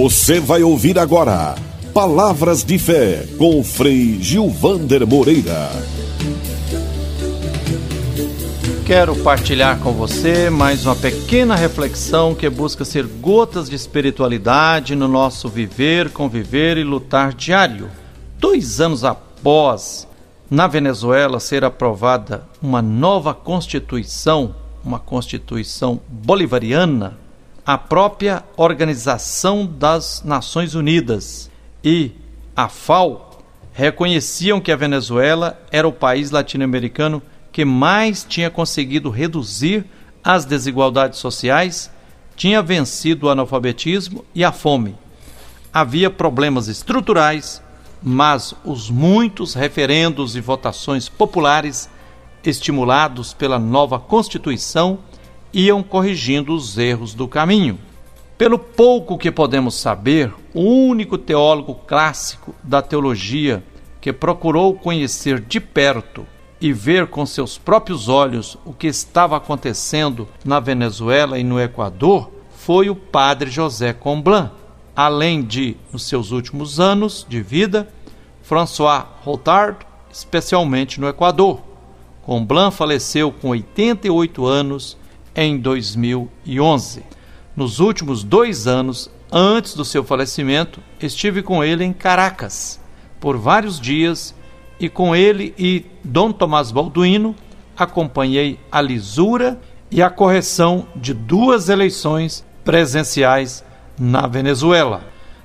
Você vai ouvir agora Palavras de Fé com Frei Gilvander Moreira. Quero partilhar com você mais uma pequena reflexão que busca ser gotas de espiritualidade no nosso viver, conviver e lutar diário. Dois anos após na Venezuela ser aprovada uma nova constituição, uma constituição bolivariana, a própria Organização das Nações Unidas e a FAO reconheciam que a Venezuela era o país latino-americano que mais tinha conseguido reduzir as desigualdades sociais, tinha vencido o analfabetismo e a fome. Havia problemas estruturais, mas os muitos referendos e votações populares estimulados pela nova Constituição iam corrigindo os erros do caminho. Pelo pouco que podemos saber, o único teólogo clássico da teologia que procurou conhecer de perto e ver com seus próprios olhos o que estava acontecendo na Venezuela e no Equador foi o padre José Comblan, além de, nos seus últimos anos de vida, François Routard, especialmente no Equador. Comblan faleceu com 88 anos em 2011. Nos últimos dois anos, antes do seu falecimento, estive com ele em Caracas por vários dias e com ele e Dom Tomás Balduino acompanhei a lisura e a correção de duas eleições presenciais na Venezuela.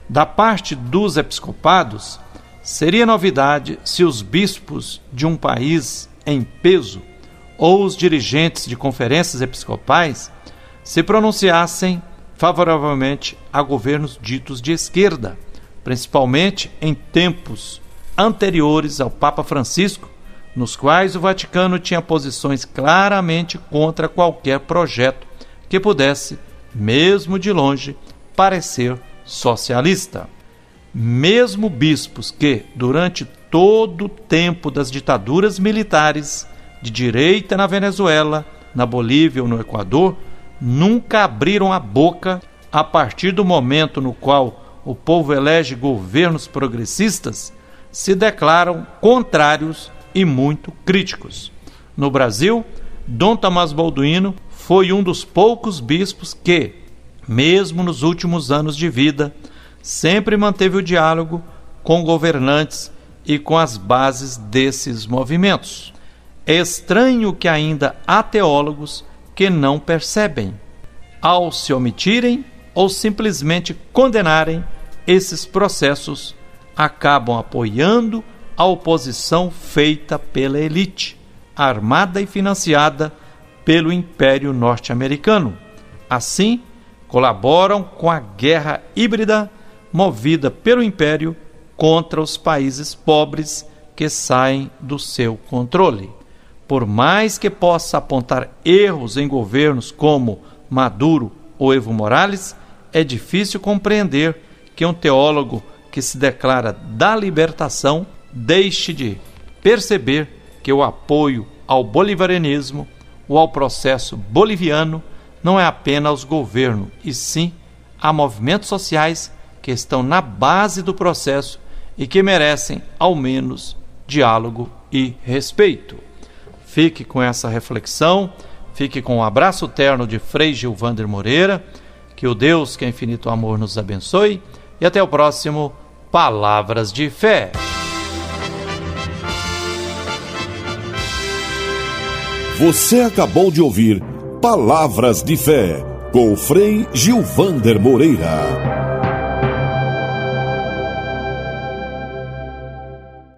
Da parte dos episcopados, seria novidade se os bispos de um país em peso ou os dirigentes de conferências episcopais se pronunciassem favoravelmente a governos ditos de esquerda, principalmente em tempos anteriores ao Papa Francisco, nos quais o Vaticano tinha posições claramente contra qualquer projeto que pudesse, mesmo de longe, parecer socialista. Mesmo bispos que, durante todo o tempo das ditaduras militares, de direita na Venezuela, na Bolívia ou no Equador, nunca abriram a boca a partir do momento no qual o povo elege governos progressistas, se declaram contrários e muito críticos. No Brasil, Dom Tomás Balduino foi um dos poucos bispos que, mesmo nos últimos anos de vida, sempre manteve o diálogo com governantes e com as bases desses movimentos. É estranho que ainda há teólogos que não percebem, ao se omitirem ou simplesmente condenarem esses processos, acabam apoiando a oposição feita pela elite, armada e financiada pelo Império Norte-Americano. Assim, colaboram com a guerra híbrida movida pelo Império contra os países pobres que saem do seu controle por mais que possa apontar erros em governos como Maduro ou Evo Morales, é difícil compreender que um teólogo que se declara da libertação deixe de perceber que o apoio ao bolivarianismo ou ao processo boliviano não é apenas aos governos, e sim a movimentos sociais que estão na base do processo e que merecem, ao menos, diálogo e respeito. Fique com essa reflexão, fique com o um abraço terno de Frei Gilvander Moreira. Que o Deus, que é infinito amor, nos abençoe. E até o próximo Palavras de Fé. Você acabou de ouvir Palavras de Fé com Frei Gilvander Moreira.